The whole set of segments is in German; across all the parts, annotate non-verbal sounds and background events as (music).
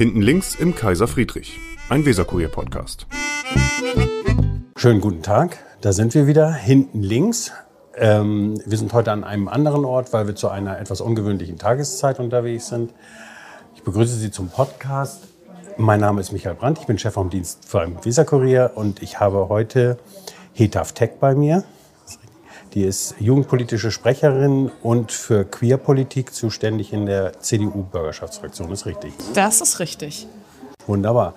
Hinten links im Kaiser Friedrich, ein Weserkurier-Podcast. Schönen guten Tag, da sind wir wieder, hinten links. Ähm, wir sind heute an einem anderen Ort, weil wir zu einer etwas ungewöhnlichen Tageszeit unterwegs sind. Ich begrüße Sie zum Podcast. Mein Name ist Michael Brandt, ich bin Chef vom Dienst für einen Weserkurier und ich habe heute Hetaf Tech bei mir. Die ist jugendpolitische Sprecherin und für Queerpolitik zuständig in der CDU-Bürgerschaftsfraktion. Ist richtig? Das ist richtig. Wunderbar.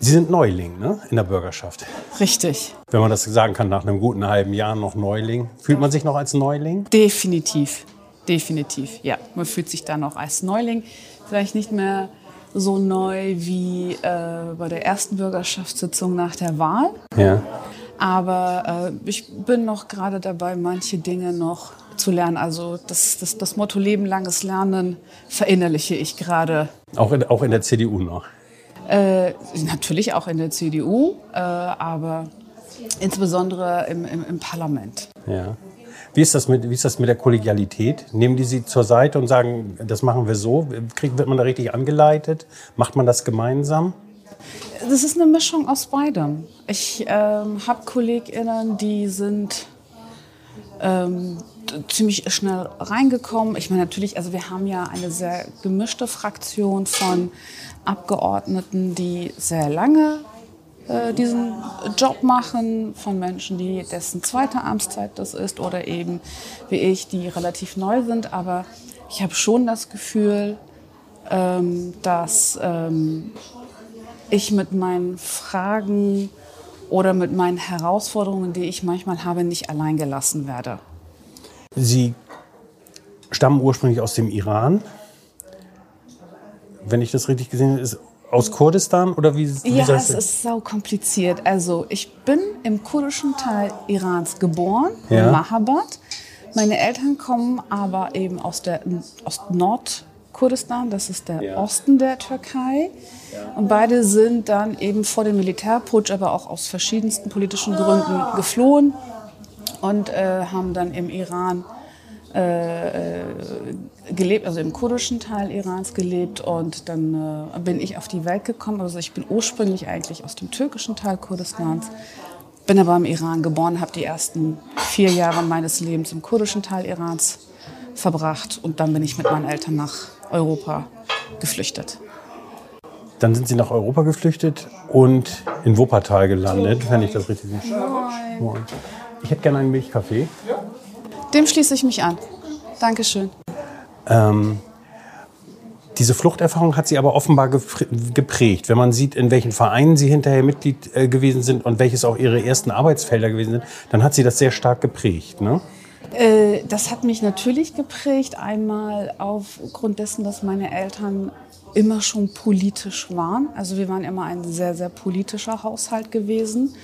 Sie sind Neuling ne? in der Bürgerschaft. Richtig. Wenn man das sagen kann, nach einem guten halben Jahr noch Neuling. Fühlt man sich noch als Neuling? Definitiv. Definitiv, ja. Man fühlt sich da noch als Neuling. Vielleicht nicht mehr so neu wie äh, bei der ersten Bürgerschaftssitzung nach der Wahl. Ja. Aber äh, ich bin noch gerade dabei, manche Dinge noch zu lernen. Also das, das, das Motto lebenlanges Lernen verinnerliche ich gerade. Auch in, auch in der CDU noch? Äh, natürlich auch in der CDU, äh, aber insbesondere im, im, im Parlament. Ja. Wie ist, das mit, wie ist das mit der Kollegialität? Nehmen die Sie zur Seite und sagen, das machen wir so? Krieg, wird man da richtig angeleitet? Macht man das gemeinsam? Das ist eine Mischung aus beidem. Ich ähm, habe KollegInnen, die sind ähm, ziemlich schnell reingekommen. Ich meine natürlich, also wir haben ja eine sehr gemischte Fraktion von Abgeordneten, die sehr lange äh, diesen Job machen, von Menschen, die dessen zweite Amtszeit das ist oder eben wie ich, die relativ neu sind. Aber ich habe schon das Gefühl, ähm, dass ähm, ich mit meinen Fragen oder mit meinen Herausforderungen, die ich manchmal habe, nicht allein gelassen werde. Sie stammen ursprünglich aus dem Iran. Wenn ich das richtig gesehen habe, ist aus Kurdistan oder wie? wie ja, es ist sau kompliziert. Also ich bin im kurdischen Teil Irans geboren, ja. in Mahabad. Meine Eltern kommen aber eben aus der aus Nord Kurdistan, das ist der ja. Osten der Türkei. Ja. Und beide sind dann eben vor dem Militärputsch, aber auch aus verschiedensten politischen Gründen geflohen und äh, haben dann im Iran äh, äh, gelebt, also im kurdischen Teil Irans gelebt und dann äh, bin ich auf die Welt gekommen. Also ich bin ursprünglich eigentlich aus dem türkischen Teil Kurdistans, bin aber im Iran geboren, habe die ersten vier Jahre meines Lebens im kurdischen Teil Irans verbracht und dann bin ich mit meinen Eltern nach Europa geflüchtet. Dann sind Sie nach Europa geflüchtet und in Wuppertal gelandet, wenn ich das richtig sehe. Ich hätte gerne einen Milchkaffee. Dem schließe ich mich an. Dankeschön. Ähm, diese Fluchterfahrung hat Sie aber offenbar geprägt. Wenn man sieht, in welchen Vereinen Sie hinterher Mitglied äh, gewesen sind und welches auch Ihre ersten Arbeitsfelder gewesen sind, dann hat Sie das sehr stark geprägt. Ne? Äh, das hat mich natürlich geprägt. Einmal aufgrund dessen, dass meine Eltern immer schon politisch waren. Also wir waren immer ein sehr, sehr politischer Haushalt gewesen.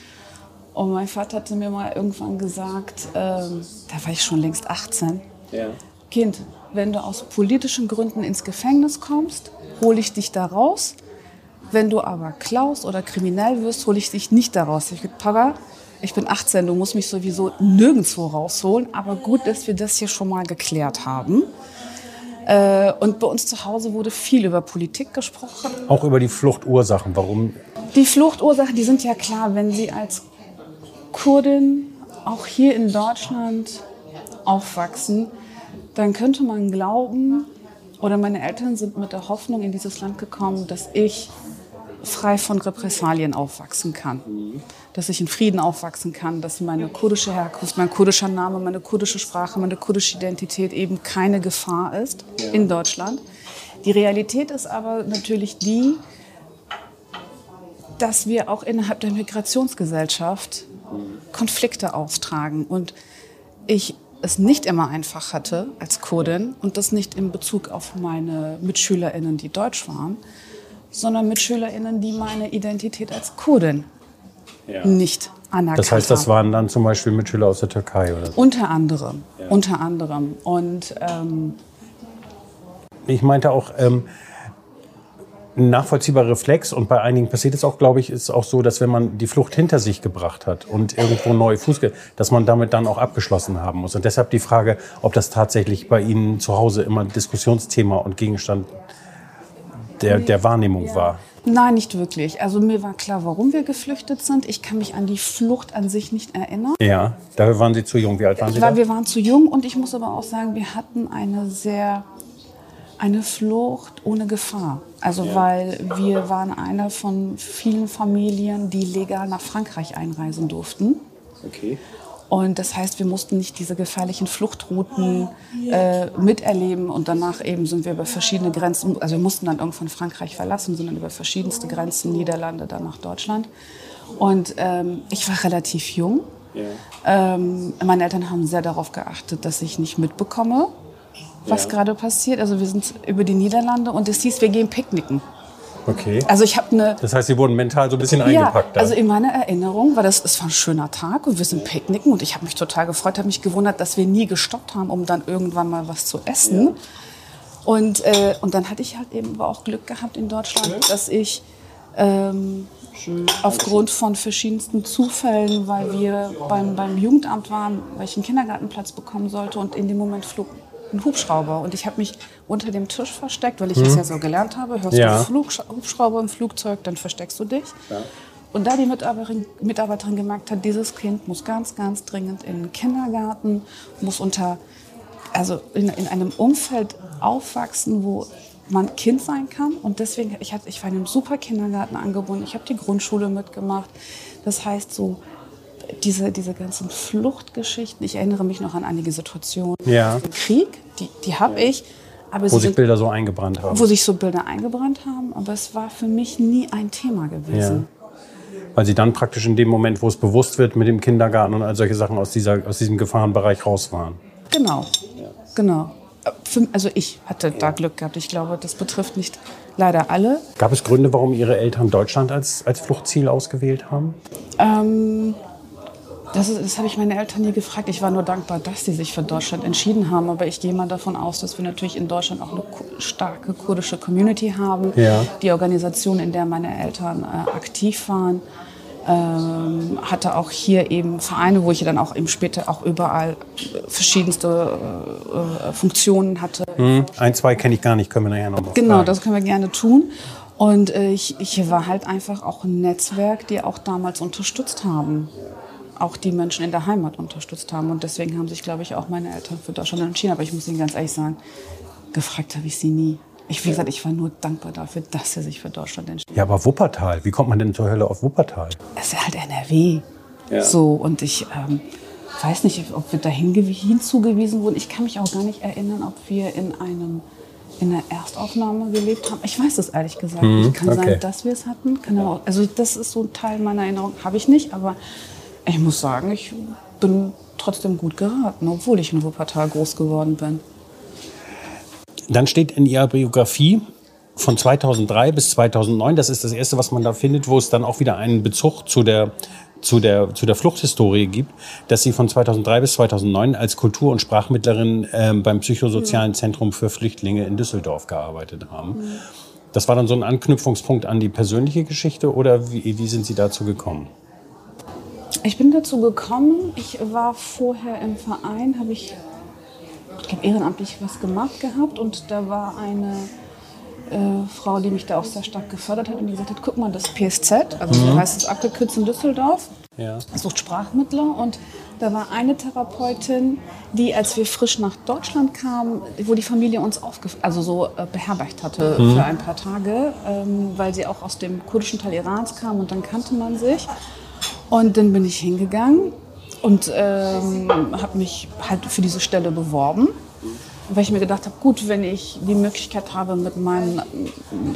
Und mein Vater hatte mir mal irgendwann gesagt, ähm, da war ich schon längst 18, ja. Kind, wenn du aus politischen Gründen ins Gefängnis kommst, hole ich dich da raus. Wenn du aber klaust oder kriminell wirst, hole ich dich nicht da raus. Ich gesagt, Papa, ich bin 18, du musst mich sowieso nirgendwo rausholen. Aber gut, dass wir das hier schon mal geklärt haben. Äh, und bei uns zu Hause wurde viel über Politik gesprochen. Auch über die Fluchtursachen. Warum? Die Fluchtursachen, die sind ja klar, wenn Sie als Kurdin auch hier in Deutschland aufwachsen, dann könnte man glauben, oder meine Eltern sind mit der Hoffnung in dieses Land gekommen, dass ich frei von Repressalien aufwachsen kann. Dass ich in Frieden aufwachsen kann, dass meine kurdische Herkunft, mein kurdischer Name, meine kurdische Sprache, meine kurdische Identität eben keine Gefahr ist in Deutschland. Die Realität ist aber natürlich die, dass wir auch innerhalb der Migrationsgesellschaft Konflikte austragen. Und ich es nicht immer einfach hatte als Kurdin und das nicht in Bezug auf meine MitschülerInnen, die deutsch waren, sondern mit SchülerInnen, die meine Identität als Kurdin ja. nicht anerkannt. Das heißt, das waren dann zum Beispiel Mitschüler aus der Türkei oder so? Unter anderem, ja. unter anderem. Und ähm, ich meinte auch, ähm, ein nachvollziehbarer Reflex und bei einigen passiert es auch, glaube ich, ist auch so, dass wenn man die Flucht hinter sich gebracht hat und irgendwo neu Fuß dass man damit dann auch abgeschlossen haben muss. Und deshalb die Frage, ob das tatsächlich bei Ihnen zu Hause immer Diskussionsthema und Gegenstand der, der Wahrnehmung ja. war. Nein, nicht wirklich. Also mir war klar, warum wir geflüchtet sind. Ich kann mich an die Flucht an sich nicht erinnern. Ja, da waren Sie zu jung. Wie alt waren Sie war, da? Wir waren zu jung und ich muss aber auch sagen, wir hatten eine sehr eine Flucht ohne Gefahr. Also ja. weil wir waren einer von vielen Familien, die legal nach Frankreich einreisen durften. Okay. Und das heißt, wir mussten nicht diese gefährlichen Fluchtrouten äh, miterleben und danach eben sind wir über verschiedene Grenzen, also wir mussten dann irgendwann Frankreich verlassen, sondern über verschiedenste Grenzen, Niederlande, dann nach Deutschland. Und ähm, ich war relativ jung. Ja. Ähm, meine Eltern haben sehr darauf geachtet, dass ich nicht mitbekomme, was ja. gerade passiert. Also wir sind über die Niederlande und es hieß, wir gehen picknicken. Okay. Also ich habe eine. Das heißt, Sie wurden mental so ein bisschen eingepackt. Ja, also in meiner Erinnerung war das, es war ein schöner Tag und wir sind picknicken und ich habe mich total gefreut, habe mich gewundert, dass wir nie gestoppt haben, um dann irgendwann mal was zu essen. Ja. Und, äh, und dann hatte ich halt eben auch Glück gehabt in Deutschland, dass ich ähm, aufgrund von verschiedensten Zufällen, weil wir beim, beim Jugendamt waren, weil ich einen Kindergartenplatz bekommen sollte und in dem Moment flog ein Hubschrauber. Und ich habe mich unter dem Tisch versteckt, weil ich mhm. es ja so gelernt habe. Hörst ja. du Flug, Hubschrauber im Flugzeug, dann versteckst du dich. Ja. Und da die Mitarbeiterin, Mitarbeiterin gemerkt hat, dieses Kind muss ganz, ganz dringend in den Kindergarten, muss unter, also in, in einem Umfeld aufwachsen, wo man Kind sein kann. Und deswegen, ich, hatte, ich war in einem super Kindergarten angebunden, ich habe die Grundschule mitgemacht. Das heißt, so diese, diese ganzen Fluchtgeschichten, ich erinnere mich noch an einige Situationen ja. im Krieg, die, die habe ich. Aber wo sich sind, Bilder so eingebrannt haben. Wo sich so Bilder eingebrannt haben, aber es war für mich nie ein Thema gewesen. Ja. Weil sie dann praktisch in dem Moment, wo es bewusst wird mit dem Kindergarten und all solche Sachen aus, dieser, aus diesem Gefahrenbereich raus waren. Genau, genau. Also ich hatte da Glück gehabt. Ich glaube, das betrifft nicht leider alle. Gab es Gründe, warum Ihre Eltern Deutschland als, als Fluchtziel ausgewählt haben? Ähm, das, das habe ich meine Eltern nie gefragt. Ich war nur dankbar, dass sie sich für Deutschland entschieden haben. Aber ich gehe mal davon aus, dass wir natürlich in Deutschland auch eine starke kurdische Community haben. Ja. Die Organisation, in der meine Eltern äh, aktiv waren, ähm, hatte auch hier eben Vereine, wo ich dann auch eben später auch überall verschiedenste äh, äh Funktionen hatte. Mhm. Ein, zwei kenne ich gar nicht, können wir nachher noch mal Genau, fragen. das können wir gerne tun. Und äh, ich, ich war halt einfach auch ein Netzwerk, die auch damals unterstützt haben auch die Menschen in der Heimat unterstützt haben. Und deswegen haben sich, glaube ich, auch meine Eltern für Deutschland entschieden. Aber ich muss Ihnen ganz ehrlich sagen, gefragt habe ich sie nie. Ich, wie gesagt, ich war nur dankbar dafür, dass sie sich für Deutschland entschieden Ja, aber Wuppertal, wie kommt man denn zur Hölle auf Wuppertal? Es ist halt NRW. Ja. So, und ich ähm, weiß nicht, ob wir da hinzugewiesen wurden. Ich kann mich auch gar nicht erinnern, ob wir in einem in der Erstaufnahme gelebt haben. Ich weiß es ehrlich gesagt nicht. Mhm, kann okay. sein, dass wir es hatten. also das ist so ein Teil meiner Erinnerung. Habe ich nicht, aber ich muss sagen, ich bin trotzdem gut geraten, obwohl ich in Wuppertal groß geworden bin. Dann steht in Ihrer Biografie von 2003 bis 2009, das ist das erste, was man da findet, wo es dann auch wieder einen Bezug zu der, zu der, zu der Fluchthistorie gibt, dass Sie von 2003 bis 2009 als Kultur- und Sprachmittlerin äh, beim Psychosozialen Zentrum für Flüchtlinge in Düsseldorf gearbeitet haben. Das war dann so ein Anknüpfungspunkt an die persönliche Geschichte oder wie, wie sind Sie dazu gekommen? Ich bin dazu gekommen, ich war vorher im Verein, habe ich, ich habe ehrenamtlich was gemacht gehabt und da war eine äh, Frau, die mich da auch sehr stark gefördert hat und die gesagt hat, guck mal, das PSZ, also mhm. so heißt es abgekürzt in Düsseldorf, ja. sucht Sprachmittler und da war eine Therapeutin, die, als wir frisch nach Deutschland kamen, wo die Familie uns also so äh, beherbergt hatte mhm. für ein paar Tage, ähm, weil sie auch aus dem kurdischen Teil Irans kam und dann kannte man sich. Und dann bin ich hingegangen und ähm, habe mich halt für diese Stelle beworben. Weil ich mir gedacht habe, gut, wenn ich die Möglichkeit habe, mit meinen,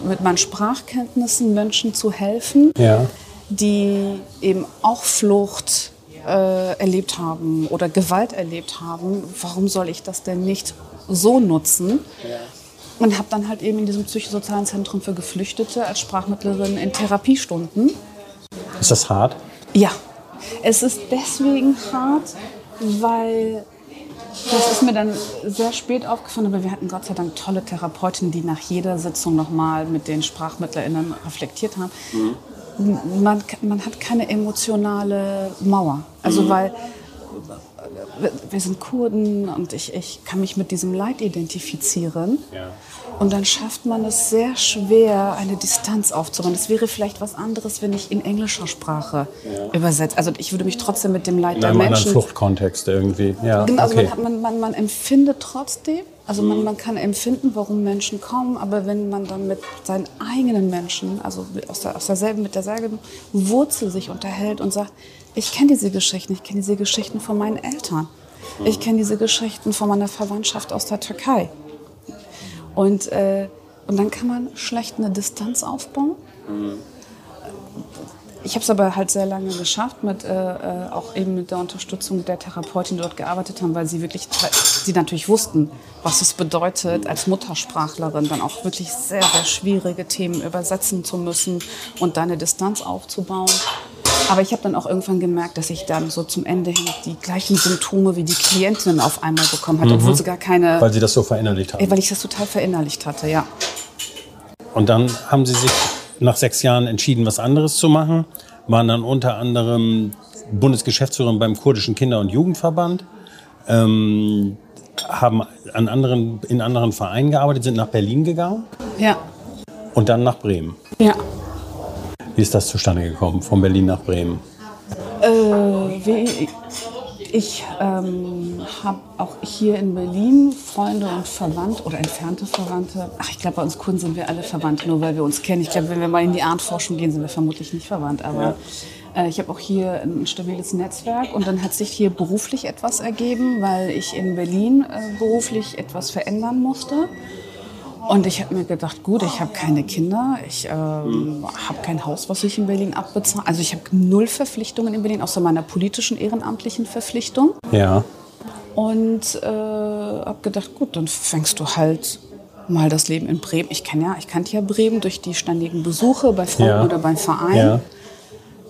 mit meinen Sprachkenntnissen Menschen zu helfen, ja. die eben auch Flucht äh, erlebt haben oder Gewalt erlebt haben, warum soll ich das denn nicht so nutzen? Ja. Und habe dann halt eben in diesem psychosozialen Zentrum für Geflüchtete als Sprachmittlerin in Therapiestunden. Ist das hart? Ja, es ist deswegen hart, weil das ist mir dann sehr spät aufgefallen, aber wir hatten Gott sei Dank tolle Therapeutinnen, die nach jeder Sitzung nochmal mit den SprachmittlerInnen reflektiert haben. Mhm. Man, man hat keine emotionale Mauer. Also, mhm. weil wir sind Kurden und ich, ich kann mich mit diesem Leid identifizieren. Ja. Und dann schafft man es sehr schwer, eine Distanz aufzubauen. Das wäre vielleicht was anderes, wenn ich in englischer Sprache übersetze. Also ich würde mich trotzdem mit dem Leid In der einem anderen Menschen Fluchtkontext irgendwie. Ja, Genau, also okay. man, man, man, empfindet trotzdem, also man, man kann empfinden, warum Menschen kommen, aber wenn man dann mit seinen eigenen Menschen, also aus, der, aus derselben, mit derselben Wurzel sich unterhält und sagt, ich kenne diese Geschichten, ich kenne diese Geschichten von meinen Eltern, ich kenne diese Geschichten von meiner Verwandtschaft aus der Türkei. Und, äh, und dann kann man schlecht eine Distanz aufbauen. Ich habe es aber halt sehr lange geschafft, mit, äh, äh, auch eben mit der Unterstützung der Therapeutin, die dort gearbeitet haben, weil sie wirklich, weil sie natürlich wussten, was es bedeutet, als Muttersprachlerin dann auch wirklich sehr, sehr schwierige Themen übersetzen zu müssen und da eine Distanz aufzubauen. Aber ich habe dann auch irgendwann gemerkt, dass ich dann so zum Ende hin die gleichen Symptome wie die Klientin auf einmal bekommen hat, obwohl sie gar keine, Weil Sie das so verinnerlicht haben. Ey, weil ich das total verinnerlicht hatte, ja. Und dann haben Sie sich nach sechs Jahren entschieden, was anderes zu machen. Waren dann unter anderem Bundesgeschäftsführerin beim Kurdischen Kinder- und Jugendverband. Ähm, haben an anderen, in anderen Vereinen gearbeitet, sind nach Berlin gegangen Ja, und dann nach Bremen. ja. Wie ist das zustande gekommen, von Berlin nach Bremen? Äh, wie, ich ähm, habe auch hier in Berlin Freunde und Verwandte oder entfernte Verwandte. Ach, ich glaube, bei uns Kunden sind wir alle verwandt, nur weil wir uns kennen. Ich glaube, wenn wir mal in die Artforschung gehen, sind wir vermutlich nicht verwandt. Aber äh, ich habe auch hier ein stabiles Netzwerk und dann hat sich hier beruflich etwas ergeben, weil ich in Berlin äh, beruflich etwas verändern musste. Und ich habe mir gedacht, gut, ich habe keine Kinder, ich ähm, habe kein Haus, was ich in Berlin abbezahle. Also ich habe null Verpflichtungen in Berlin, außer meiner politischen, ehrenamtlichen Verpflichtung. Ja. Und äh, habe gedacht, gut, dann fängst du halt mal das Leben in Bremen. Ich kenn ja, ich kannte ja Bremen durch die ständigen Besuche bei Freunden Ja. oder beim Verein. Ja.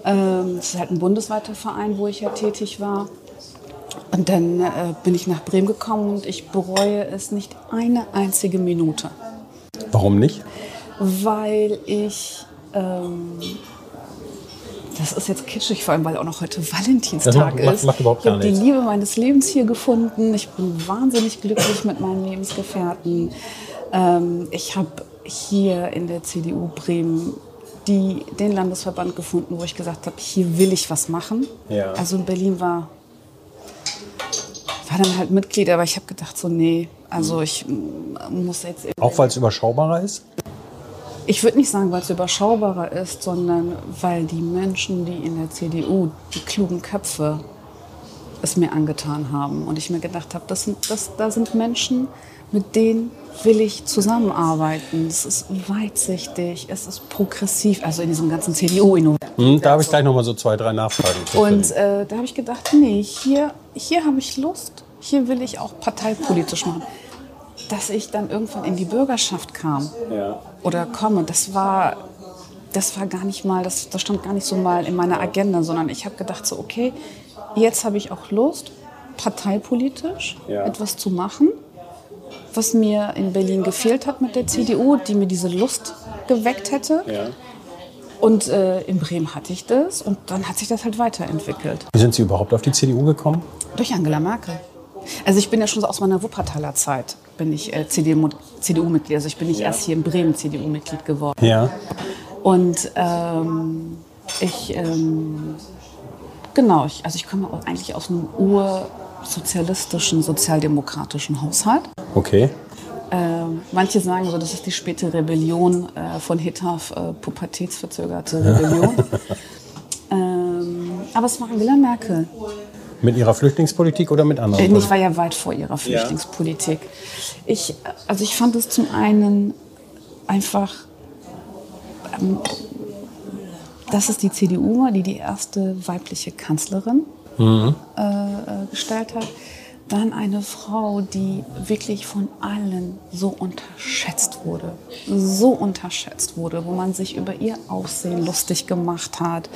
Ähm, das ist halt ein bundesweiter Verein, wo ich ja tätig war. Und dann äh, bin ich nach Bremen gekommen und ich bereue es nicht eine einzige Minute Warum nicht? weil ich. Ähm, das ist jetzt kitschig, vor allem weil auch noch heute Valentinstag Das macht- macht- ist. macht überhaupt ich habe die. Liebe meines Lebens hier gefunden. Ich bin wahnsinnig glücklich mit meinen Lebensgefährten. Ähm, ich habe hier in der CDU Bremen die, den Landesverband gefunden, wo ich gesagt habe, hier will ich was machen. Ja. Also in Berlin war war dann halt Mitglied, aber ich habe gedacht so, nee, also ich mm, muss jetzt Auch weil es überschaubarer ist? ich würde nicht sagen, weil es überschaubarer ist, sondern weil die Menschen, die in der CDU, die klugen Köpfe, es mir angetan haben. Und ich mir gedacht habe, das sind, das, da sind Menschen, mit denen will ich zusammenarbeiten. Es ist weitsichtig, es ist progressiv, also in diesem ganzen CDU-Innovation. Hm, da habe ich gleich noch mal so zwei, drei Nachfragen. Und äh, da habe ich gedacht, nee, hier, hier habe ich Lust, hier will ich auch parteipolitisch machen. Dass ich dann irgendwann in die Bürgerschaft kam ja. oder komme, das war, das war gar nicht mal, das, das stand gar nicht so mal in meiner Agenda, sondern ich habe gedacht so, okay, jetzt habe ich auch Lust, parteipolitisch Ja. etwas zu machen, was mir in Berlin gefehlt hat mit der CDU, die mir diese Lust geweckt hätte. Ja. Und äh, in Bremen hatte ich das und dann hat sich das halt weiterentwickelt. Wie sind Sie überhaupt auf die CDU gekommen? Durch Angela Merkel. Also ich bin ja schon aus meiner Wuppertaler Zeit bin ich äh, CDU CDU-Mitglied. Also ich bin nicht erst hier in Bremen CDU-Mitglied geworden. Ja. Und ähm, ich, ähm, genau, ich, also ich komme eigentlich aus einem ursozialistischen, sozialdemokratischen Haushalt. Okay. Ähm, manche sagen so, das ist die späte Rebellion äh, von Hittaf, äh, pubertätsverzögerte Rebellion. (laughs) ähm, aber es war Angela Merkel. Mit Ihrer Flüchtlingspolitik oder mit anderen? Äh, Ich war ja weit vor ihrer Flüchtlingspolitik. Ich, also ich fand es zum einen einfach, ähm, dass es die CDU war, die die erste weibliche Kanzlerin äh, äh, gestellt hat. Dann eine Frau, die wirklich von allen so unterschätzt wurde. So unterschätzt wurde, wo man sich über ihr Aussehen lustig gemacht hat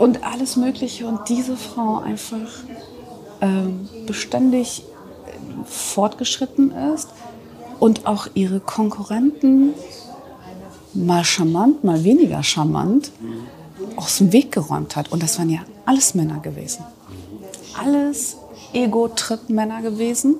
und alles Mögliche. Und diese Frau einfach ähm, beständig fortgeschritten ist und auch ihre Konkurrenten mal charmant, mal weniger charmant aus dem Weg geräumt hat. Und das waren ja alles Männer gewesen. Alles Ego-Trip-Männer gewesen.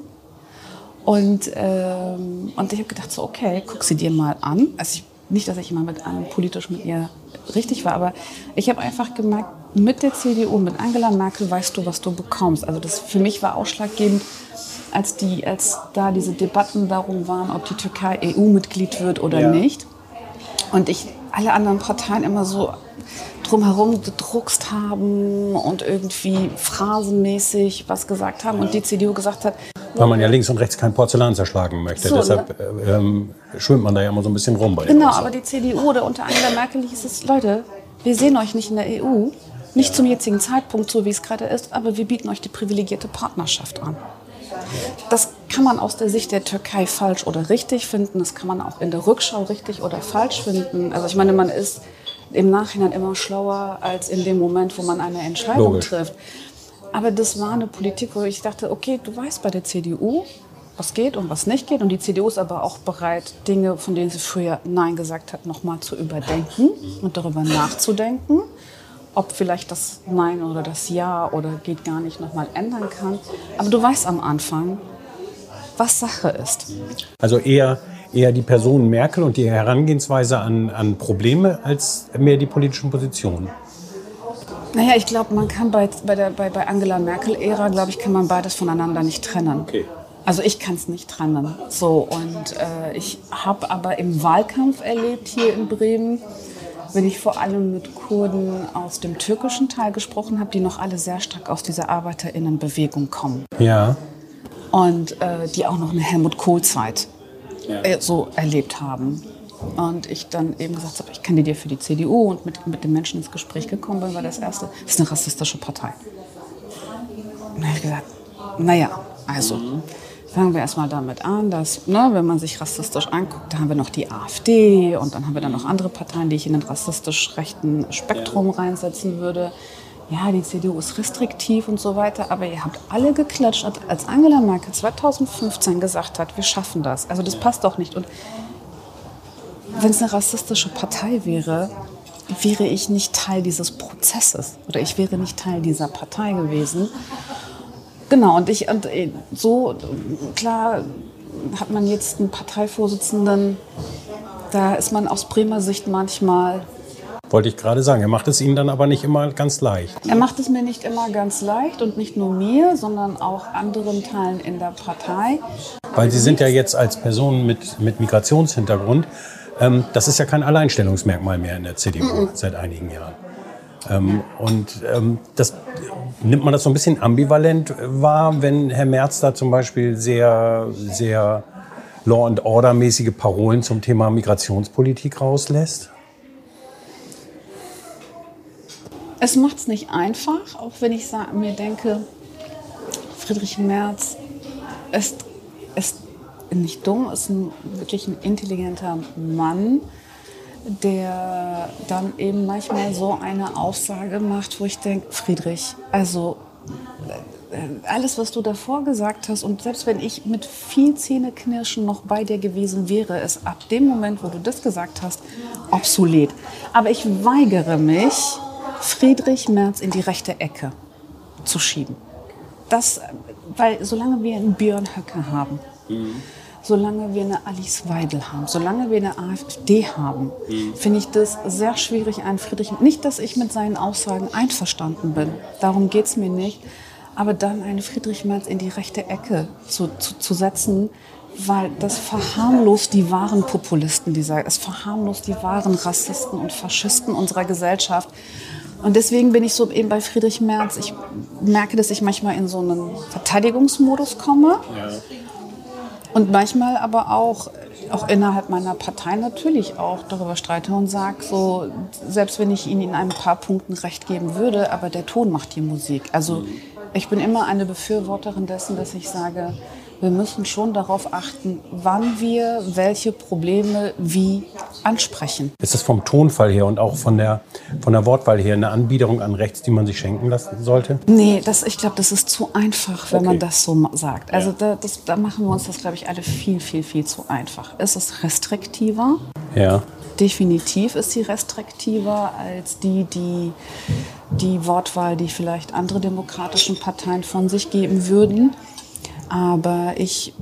Und, ähm, und ich habe gedacht, so, okay, guck sie dir mal an. Also ich, nicht, dass ich immer mit einem politisch mit ihr richtig war, aber ich habe einfach gemerkt, mit der CDU, mit Angela Merkel weißt du, was du bekommst. Also das für mich war ausschlaggebend, als, die, als da diese Debatten darum waren, ob die Türkei EU-Mitglied wird oder ja. nicht. Und ich alle anderen Parteien immer so drumherum gedruckst haben und irgendwie phrasenmäßig was gesagt haben und die CDU gesagt hat. Weil man ja links und rechts kein Porzellan zerschlagen möchte. So, Deshalb ne? ähm, schwimmt man da ja immer so ein bisschen rum bei Genau, aber die CDU oder unter Angela Merkel hieß es, Leute, wir sehen euch nicht in der EU, nicht zum jetzigen Zeitpunkt, so wie es gerade ist, aber wir bieten euch die privilegierte Partnerschaft an. Das kann man aus der Sicht der Türkei falsch oder richtig finden. Das kann man auch in der Rückschau richtig oder falsch finden. Also ich meine, man ist im Nachhinein immer schlauer als in dem Moment, wo man eine Entscheidung Logisch. trifft. Aber das war eine Politik, wo ich dachte, okay, du weißt bei der CDU, was geht und was nicht geht. Und die CDU ist aber auch bereit, Dinge, von denen sie früher Nein gesagt hat, nochmal zu überdenken und darüber nachzudenken, ob vielleicht das Nein oder das Ja oder geht gar nicht nochmal ändern kann. Aber du weißt am Anfang, was Sache ist. Also eher eher die Person Merkel und die Herangehensweise an, an Probleme als mehr die politischen Positionen? Naja, ich glaube, man kann bei, bei, der, bei, bei Angela Merkel-Ära, glaube ich, kann man beides voneinander nicht trennen. Okay. Also ich kann es nicht trennen. So, und äh, ich habe aber im Wahlkampf erlebt hier in Bremen, wenn ich vor allem mit Kurden aus dem türkischen Teil gesprochen habe, die noch alle sehr stark aus dieser Arbeiterinnenbewegung kommen. Ja. Und äh, die auch noch eine Helmut Kohl-Zeit ja. Äh, so erlebt haben. Und ich dann eben gesagt habe, ich kandidiere für die CDU und mit, mit den Menschen ins Gespräch gekommen bin, war das erste, das ist eine rassistische Partei. Und dann habe ich gesagt, naja, also fangen wir erstmal damit an, dass, ne, wenn man sich rassistisch anguckt, da haben wir noch die AfD und dann haben wir dann noch andere Parteien, die ich in den rassistisch rechten Spektrum reinsetzen würde ja, die CDU ist restriktiv und so weiter, aber ihr habt alle geklatscht, als Angela Merkel 2015 gesagt hat, wir schaffen das. Also das passt doch nicht. Und wenn es eine rassistische Partei wäre, wäre ich nicht Teil dieses Prozesses oder ich wäre nicht Teil dieser Partei gewesen. Genau, und ich, und äh, so, klar, hat man jetzt einen Parteivorsitzenden, da ist man aus Bremer Sicht manchmal wollte ich gerade sagen. Er macht es Ihnen dann aber nicht immer ganz leicht. Er macht es mir nicht immer ganz leicht und nicht nur mir, sondern auch anderen Teilen in der Partei. Weil Sie sind ja jetzt als Person mit, mit Migrationshintergrund, ähm, das ist ja kein Alleinstellungsmerkmal mehr in der CDU mhm. seit einigen Jahren. Ähm, und ähm, das nimmt man das so ein bisschen ambivalent wahr, wenn Herr Merz da zum Beispiel sehr, sehr Law and Order mäßige Parolen zum Thema Migrationspolitik rauslässt? Es macht es nicht einfach, auch wenn ich mir denke, Friedrich Merz ist, ist nicht dumm, ist ein, wirklich ein intelligenter Mann, der dann eben manchmal so eine Aussage macht, wo ich denke, Friedrich, also äh, alles, was du davor gesagt hast, und selbst wenn ich mit viel Zähneknirschen noch bei dir gewesen wäre, ist ab dem Moment, wo du das gesagt hast, obsolet. Aber ich weigere mich, Friedrich Merz in die rechte Ecke zu schieben. Das, weil solange wir einen Björn Höcke haben, mhm. Solange wir eine Alice Weidel haben, solange wir eine AfD haben, mhm. finde ich das sehr schwierig, einen Friedrich, nicht, dass ich mit seinen Aussagen einverstanden bin, darum geht es mir nicht, aber dann einen Friedrich Merz in die rechte Ecke zu, zu, zu setzen, weil das verharmlost die wahren Populisten dieser, es verharmlost die wahren Rassisten und Faschisten unserer Gesellschaft. Und deswegen bin ich so eben bei Friedrich Merz. Ich merke, dass ich manchmal in so einen Verteidigungsmodus komme. Ja. Und manchmal aber auch, auch innerhalb meiner Partei natürlich auch darüber streite und sage, so, selbst wenn ich Ihnen in ein paar Punkten recht geben würde, aber der Ton macht die Musik. Also ich bin immer eine Befürworterin dessen, dass ich sage, wir müssen schon darauf achten, wann wir welche Probleme wie ansprechen. Ist das vom Tonfall her und auch von der, von der Wortwahl her eine Anbiederung an rechts, die man sich schenken lassen sollte? Nee, das, ich glaube, das ist zu einfach, wenn okay. man das so sagt. Also ja. da, das, da machen wir uns das, glaube ich, alle viel, viel, viel zu einfach. Es ist restriktiver. Ja. definitiv ist sie restriktiver als die, die die Wortwahl, die vielleicht andere demokratischen Parteien von sich geben würden. Aber ich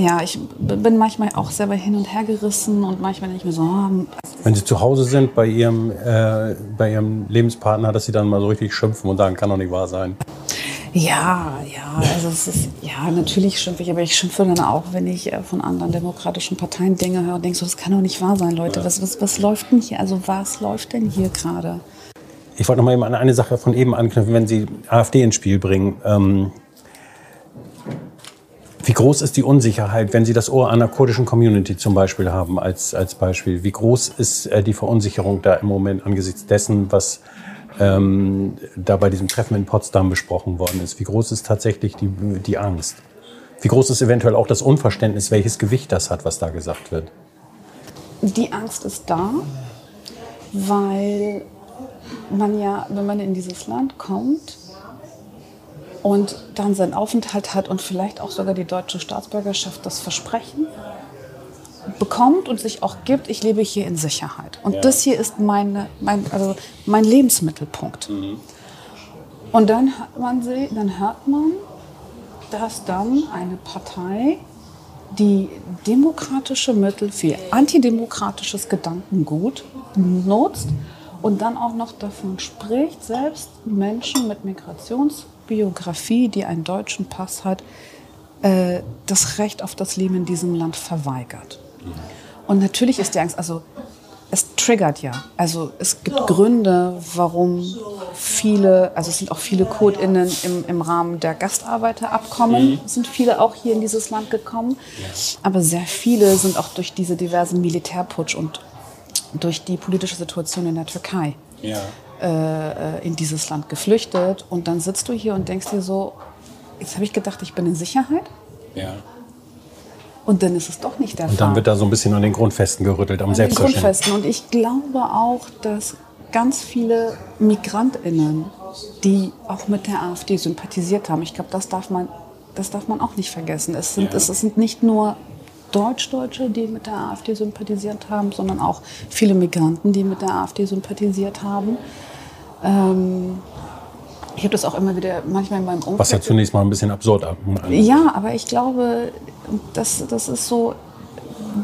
ja, ich bin manchmal auch selber hin und her gerissen und manchmal denke ich mir so. Oh, Wenn Sie zu Hause sind bei Ihrem, äh, bei Ihrem Lebenspartner, dass Sie dann mal so richtig schimpfen und sagen, kann doch nicht wahr sein. Ja, ja, also es ist, ja, natürlich schimpfe ich, aber ich schimpfe dann auch, wenn ich äh, von anderen demokratischen Parteien Dinge höre und denke so, das kann doch nicht wahr sein, Leute. Was, was, was läuft denn hier? Also was läuft denn hier gerade? Ich wollte noch mal eben an eine Sache von eben anknüpfen, wenn Sie AfD ins Spiel bringen. Ähm, wie groß ist die Unsicherheit, wenn Sie das Ohr einer kurdischen Community zum Beispiel haben als, als Beispiel? Wie groß ist äh, die Verunsicherung da im Moment angesichts dessen, was ähm, da bei diesem Treffen in Potsdam besprochen worden ist? Wie groß ist tatsächlich die, die Angst? Wie groß ist eventuell auch das Unverständnis, welches Gewicht das hat, was da gesagt wird? Die Angst ist da, weil man ja, wenn man in dieses Land kommt und dann seinen Aufenthalt hat und vielleicht auch sogar die deutsche Staatsbürgerschaft das Versprechen bekommt und sich auch gibt, ich lebe hier in Sicherheit. Und ja. das hier ist meine, mein, also mein Lebensmittelpunkt. Mhm. Und dann hört man, dann hört man, dass dann eine Partei die demokratische Mittel für antidemokratisches Gedankengut nutzt und dann auch noch davon spricht, selbst Menschen mit Migrationsbiografie, die einen deutschen Pass hat, äh, das Recht auf das Leben in diesem Land verweigert. Und natürlich ist die Angst, also es triggert ja. Also es gibt Gründe, warum viele, also es sind auch viele CodeInnen im, im Rahmen der Gastarbeiterabkommen, mhm. sind viele auch hier in dieses Land gekommen. Aber sehr viele sind auch durch diese diversen Militärputsch und durch die politische Situation in der Türkei ja. Äh, in dieses Land geflüchtet. Und dann sitzt du hier und denkst dir so, jetzt habe ich gedacht, ich bin in Sicherheit. Ja. Und dann ist es doch nicht der Fall. Und dann wird da so ein bisschen an den Grundfesten gerüttelt, am Selbstverständnis. Grundfesten. Und ich glaube auch, dass ganz viele MigrantInnen, die auch mit der AfD sympathisiert haben, ich glaube, das darf man, das darf man auch nicht vergessen. Es sind, ja. es, es sind nicht nur Deutsch-Deutsche, die mit der AfD sympathisiert haben, sondern auch viele Migranten, die mit der AfD sympathisiert haben. Ähm, ich habe das auch immer wieder manchmal in meinem Umfeld. Was ja zunächst mal ein bisschen absurd ab. Ja, aber ich glaube, das, das ist so,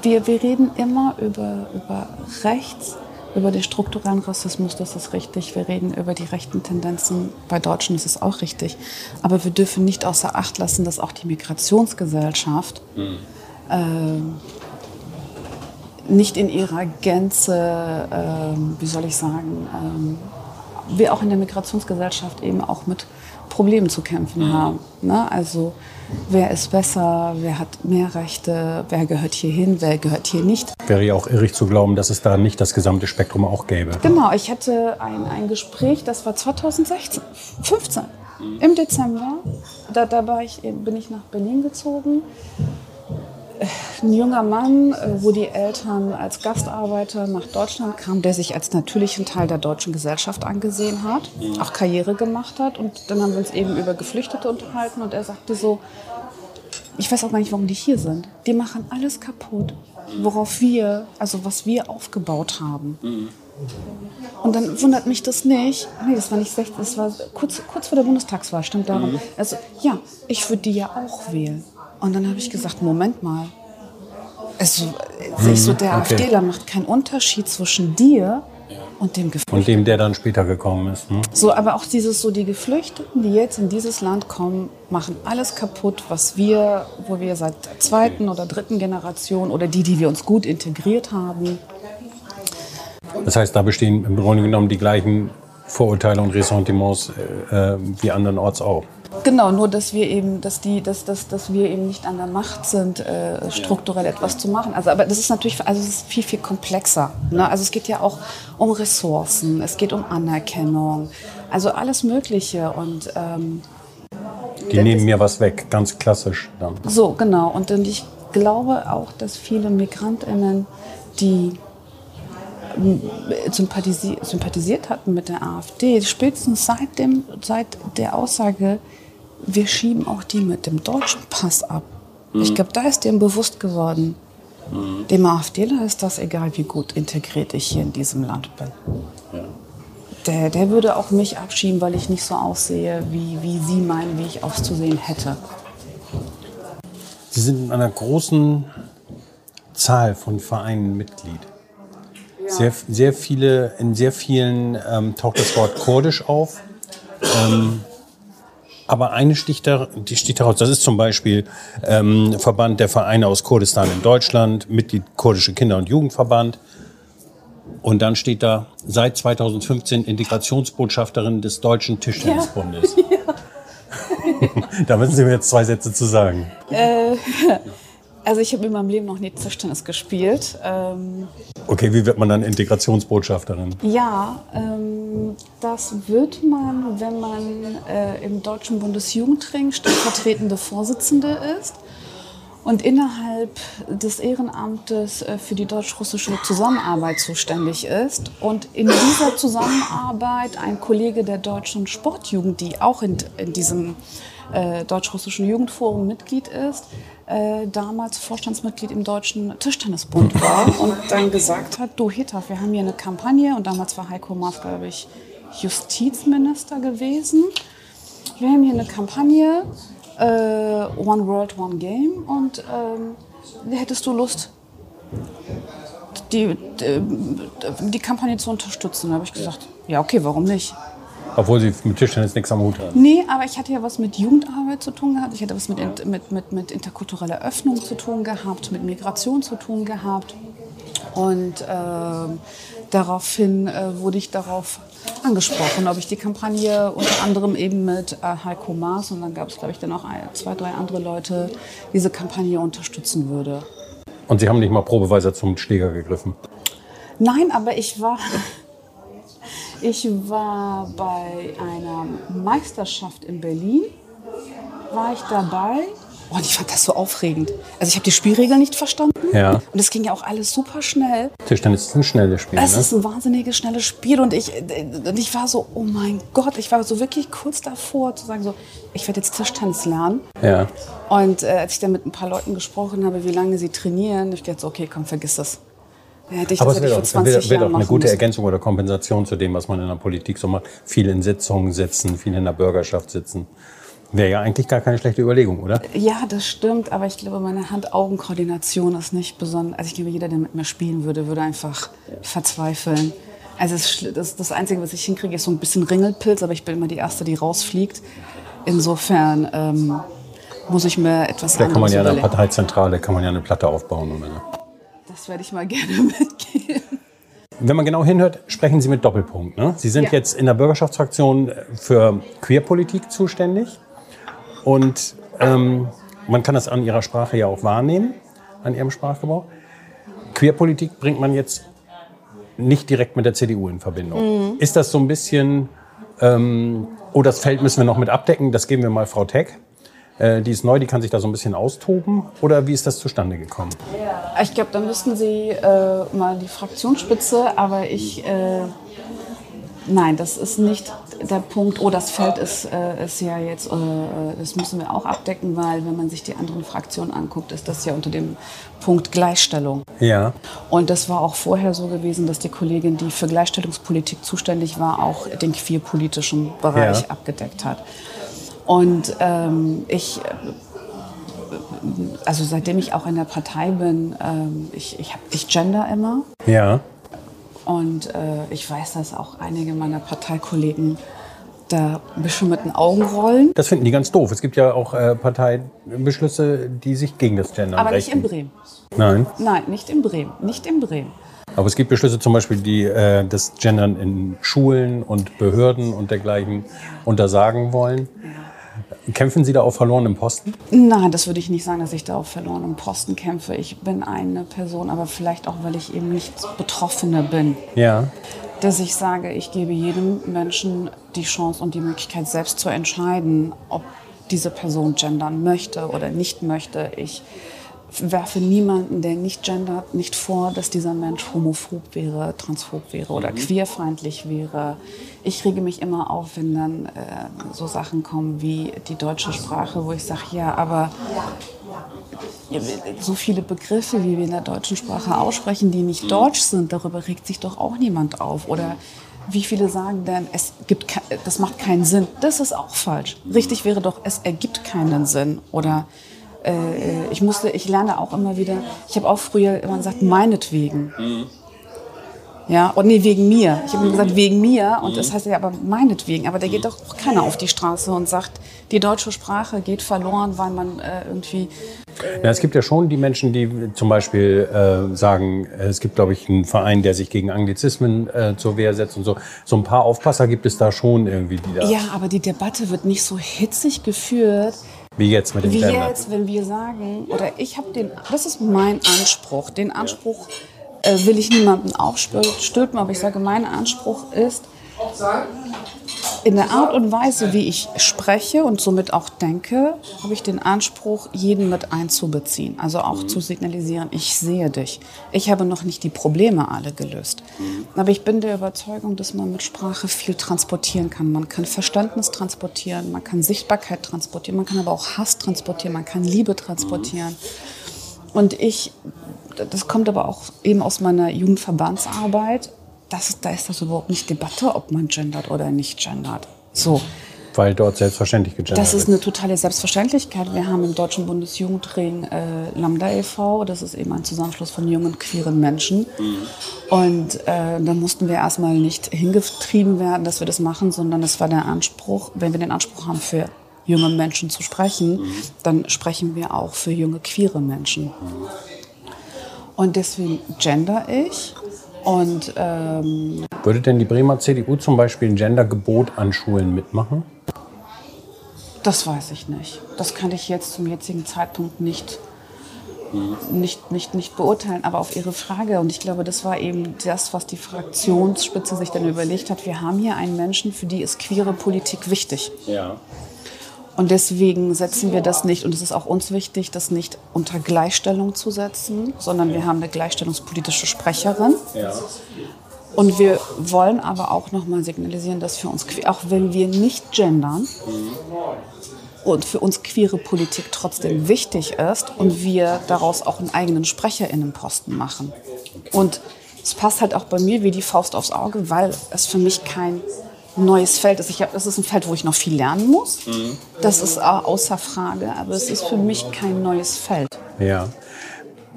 wir, wir reden immer über, über rechts, über den strukturellen Rassismus, das ist richtig. Wir reden über die rechten Tendenzen bei Deutschen, das ist auch richtig. Aber wir dürfen nicht außer Acht lassen, dass auch die Migrationsgesellschaft mhm. äh, nicht in ihrer Gänze, äh, wie soll ich sagen, äh, wir auch in der Migrationsgesellschaft eben auch mit Problemen zu kämpfen mhm. haben. Ne? Also wer ist besser, wer hat mehr Rechte, wer gehört hier hin, wer gehört hier nicht. Wäre ja auch irrig zu glauben, dass es da nicht das gesamte Spektrum auch gäbe. Genau, ich hatte ein, ein Gespräch, das war 2016, 15, im Dezember. Da, da ich, bin ich nach Berlin gezogen ein junger Mann, äh, wo die Eltern als Gastarbeiter nach Deutschland kamen, der sich als natürlichen Teil der deutschen Gesellschaft angesehen hat, auch Karriere gemacht hat. Und dann haben wir uns eben über Geflüchtete unterhalten und er sagte so, ich weiß auch gar nicht, warum die hier sind. Die machen alles kaputt, worauf wir, also was wir aufgebaut haben. Und dann wundert mich das nicht. Nee, das war nicht 16, das war kurz, kurz vor der Bundestagswahl, stimmt darum. Also ja, ich würde die ja auch wählen. Und dann habe ich gesagt, Moment mal. Also, hm, so, der okay. AfDler macht keinen Unterschied zwischen dir und dem Geflüchteten. Und dem, der dann später gekommen ist. Ne? So, aber auch dieses so, die Geflüchteten, die jetzt in dieses Land kommen, machen alles kaputt, was wir, wo wir seit der zweiten oder dritten Generation oder die, die wir uns gut integriert haben. Das heißt, da bestehen im Grunde genommen die gleichen Vorurteile und Ressentiments äh, äh wie andernorts auch. Genau, nur dass wir eben, dass die, dass, dass, dass wir eben nicht an der Macht sind, äh, strukturell ja. etwas zu machen. Also, aber das ist natürlich, also es ist viel, viel komplexer. Ne? Also es geht ja auch um Ressourcen, es geht um Anerkennung, also alles Mögliche und ähm, die nehmen mir was weg, ganz klassisch. Dann. So, genau. Und, und ich glaube auch, dass viele MigrantInnen, die sympathisi sympathisiert hatten mit der AfD, spätestens seit, dem, seit der Aussage, wir schieben auch die mit dem deutschen Pass ab, Mhm. Ich glaube, da ist dem bewusst geworden. Mhm. Dem AfDler ist das egal, wie gut integriert ich hier in diesem Land bin. Ja. Der, der würde auch mich abschieben, weil ich nicht so aussehe, wie, wie Sie meinen, wie ich auszusehen hätte. Sie sind in einer großen Zahl von Vereinen Mitglied. Ja. Sehr, sehr viele, in sehr vielen ähm, taucht das Wort Kurdisch auf. Ähm, aber eine sticht, da, die sticht heraus. Das ist zum Beispiel ähm, Verband der Vereine aus Kurdistan in Deutschland, Mitglied Kurdische Kinder- und Jugendverband. Und dann steht da seit 2015 Integrationsbotschafterin des Deutschen Tischtennisbundes. Ja. Ja. (laughs) da müssen Sie mir jetzt zwei Sätze zu sagen. Äh, also ich habe in meinem Leben noch nie Tischtennis gespielt. Ähm, okay, wie wird man dann Integrationsbotschafterin? Ja, ähm, das wird man, wenn man äh, im Deutschen Bundesjugendring stellvertretende Vorsitzende ist und innerhalb des Ehrenamtes äh, für die deutsch-russische Zusammenarbeit zuständig ist. Und in dieser Zusammenarbeit ein Kollege der deutschen Sportjugend, die auch in, in diesem äh, deutsch-russischen Jugendforum Mitglied ist, äh, damals Vorstandsmitglied im Deutschen Tischtennisbund war (laughs) und dann gesagt hat, du Hitaf, wir haben hier eine Kampagne und damals war Heiko Maas, glaube ich, Justizminister gewesen. Wir haben hier eine Kampagne, äh, One World, One Game und ähm, hättest du Lust, die, die, die Kampagne zu unterstützen? Da habe ich gesagt, ja okay, warum nicht? Obwohl Sie mit Tischtennis nichts am Hut haben. Nee, aber ich hatte ja was mit Jugendarbeit zu tun gehabt. Ich hatte was mit, mit, mit, mit interkultureller Öffnung zu tun gehabt, mit Migration zu tun gehabt. Und äh, daraufhin äh, wurde ich darauf angesprochen, ob ich die Kampagne unter anderem eben mit äh, Heiko Maas und dann gab es, glaube ich, dann auch ein, zwei, drei andere Leute, diese Kampagne unterstützen würde. Und Sie haben nicht mal probeweise zum Schläger gegriffen? Nein, aber ich war, ich war bei einer Meisterschaft in Berlin, war ich dabei. Oh, und ich fand das so aufregend. Also ich habe die Spielregeln nicht verstanden. Ja. Und es ging ja auch alles super schnell. Tischtennis ist ein schnelles Spiel. Es ne? ist ein wahnsinniges schnelles Spiel und ich, und ich war so, oh mein Gott, ich war so wirklich kurz davor zu sagen so, ich werde jetzt Tischtennis lernen. Ja. Und äh, als ich dann mit ein paar Leuten gesprochen habe, wie lange sie trainieren, ich dachte so, okay, komm, vergiss das. Hätte ich Aber es wird auch, wird, wird auch eine gute Ergänzung oder Kompensation zu dem, was man in der Politik so macht. Viel in Sitzungen sitzen, viel in der Bürgerschaft sitzen. Wäre ja eigentlich gar keine schlechte Überlegung, oder? Ja, das stimmt, aber ich glaube, meine Hand-Augen-Koordination ist nicht besonders. Also ich glaube, jeder, der mit mir spielen würde, würde einfach verzweifeln. Also das, das Einzige, was ich hinkriege, ist so ein bisschen Ringelpilz, aber ich bin immer die Erste, die rausfliegt. Insofern ähm, muss ich mir etwas Da kann man ja in der Parteizentrale kann man ja eine Platte aufbauen. Oder? Das werde ich mal (laughs) gerne mitgehen. Wenn man genau hinhört, sprechen Sie mit Doppelpunkt. Ne? Sie sind ja. jetzt in der Bürgerschaftsfraktion für Queerpolitik zuständig. Und ähm, man kann das an Ihrer Sprache ja auch wahrnehmen, an Ihrem Sprachgebrauch. Queerpolitik bringt man jetzt nicht direkt mit der CDU in Verbindung. Mhm. Ist das so ein bisschen, ähm, oh, das Feld müssen wir noch mit abdecken, das geben wir mal Frau Teck. Äh, die ist neu, die kann sich da so ein bisschen austoben. Oder wie ist das zustande gekommen? Ich glaube, da müssten Sie äh, mal die Fraktionsspitze, aber ich, äh, nein, das ist nicht der Punkt, oh, das Feld ist, äh, ist ja jetzt, äh, das müssen wir auch abdecken, weil wenn man sich die anderen Fraktionen anguckt, ist das ja unter dem Punkt Gleichstellung. Ja. Und das war auch vorher so gewesen, dass die Kollegin, die für Gleichstellungspolitik zuständig war, auch den queerpolitischen Bereich ja. abgedeckt hat. Und ähm, ich also seitdem ich auch in der Partei bin, ähm, ich, ich, hab, ich gender immer. Ja. Und äh, ich weiß, dass auch einige meiner Parteikollegen da ein bisschen mit den Augen rollen. Das finden die ganz doof. Es gibt ja auch äh, Parteibeschlüsse, die sich gegen das Gendern Aber nicht in Bremen. Nein? Nein, nicht in Bremen. Nicht in Bremen. Aber es gibt Beschlüsse zum Beispiel, die äh, das Gendern in Schulen und Behörden und dergleichen untersagen wollen. Ja. Kämpfen Sie da auf verlorenem Posten? Nein, das würde ich nicht sagen, dass ich da auf verlorenem Posten kämpfe. Ich bin eine Person, aber vielleicht auch, weil ich eben nicht Betroffene bin. Ja. Dass ich sage, ich gebe jedem Menschen die Chance und die Möglichkeit, selbst zu entscheiden, ob diese Person gendern möchte oder nicht möchte. Ich werfe niemanden, der nicht gendert, nicht vor, dass dieser Mensch homophob wäre, transphob wäre oder mhm. queerfeindlich wäre. Ich rege mich immer auf, wenn dann äh, so Sachen kommen wie die deutsche Sprache, wo ich sage, ja, aber so viele Begriffe, wie wir in der deutschen Sprache aussprechen, die nicht deutsch sind, darüber regt sich doch auch niemand auf. Oder wie viele sagen denn, es gibt, das macht keinen Sinn. Das ist auch falsch. Richtig wäre doch, es ergibt keinen Sinn. Oder äh, ich musste, ich lerne auch immer wieder, ich habe auch früher immer gesagt, meinetwegen. Mhm. Ja, und nee, wegen mir. Ich habe immer gesagt, wegen mir. Und das heißt ja aber meinetwegen. Aber da geht doch auch keiner auf die Straße und sagt, die deutsche Sprache geht verloren, weil man äh, irgendwie. Ja, es gibt ja schon die Menschen, die zum Beispiel äh, sagen, es gibt, glaube ich, einen Verein, der sich gegen Anglizismen äh, zur Wehr setzt und so. So ein paar Aufpasser gibt es da schon irgendwie. Die da ja, aber die Debatte wird nicht so hitzig geführt. Wie jetzt mit dem Wie Gender. jetzt, wenn wir sagen, oder ich habe den, das ist mein Anspruch, den Anspruch äh, will ich niemanden aufstülpen, aber ich sage, mein Anspruch ist, in der Art und Weise, wie ich spreche und somit auch denke, habe ich den Anspruch, jeden mit einzubeziehen. Also auch mhm. zu signalisieren, ich sehe dich. Ich habe noch nicht die Probleme alle gelöst. Mhm. Aber ich bin der Überzeugung, dass man mit Sprache viel transportieren kann. Man kann Verständnis transportieren, man kann Sichtbarkeit transportieren, man kann aber auch Hass transportieren, man kann Liebe transportieren. Mhm. Und ich, das kommt aber auch eben aus meiner Jugendverbandsarbeit, das, da ist das überhaupt nicht Debatte, ob man gendert oder nicht gendert. So. Weil dort selbstverständlich gegendert Das ist eine totale Selbstverständlichkeit. Wir haben im Deutschen Bundesjugendring äh, Lambda e.V., das ist eben ein Zusammenschluss von jungen, queeren Menschen. Mhm. Und äh, da mussten wir erstmal nicht hingetrieben werden, dass wir das machen, sondern es war der Anspruch, wenn wir den Anspruch haben, für junge Menschen zu sprechen, mhm. dann sprechen wir auch für junge, queere Menschen. Mhm. Und deswegen gender ich und, ähm, Würde denn die Bremer CDU zum Beispiel ein Gendergebot an Schulen mitmachen? Das weiß ich nicht. Das kann ich jetzt zum jetzigen Zeitpunkt nicht, nicht, nicht, nicht beurteilen. Aber auf Ihre Frage, und ich glaube, das war eben das, was die Fraktionsspitze sich dann überlegt hat, wir haben hier einen Menschen, für die ist queere Politik wichtig. Ja. Und deswegen setzen wir das nicht, und es ist auch uns wichtig, das nicht unter Gleichstellung zu setzen, sondern wir haben eine gleichstellungspolitische Sprecherin. Ja. Und wir wollen aber auch nochmal signalisieren, dass für uns, auch wenn wir nicht gendern, mhm. und für uns queere Politik trotzdem wichtig ist und wir daraus auch einen eigenen Sprecherinnenposten machen. Und es passt halt auch bei mir wie die Faust aufs Auge, weil es für mich kein neues Feld ist. Ich hab, das ist ein Feld, wo ich noch viel lernen muss. Mhm. Das ist außer Frage, aber es ist für mich kein neues Feld. Ja.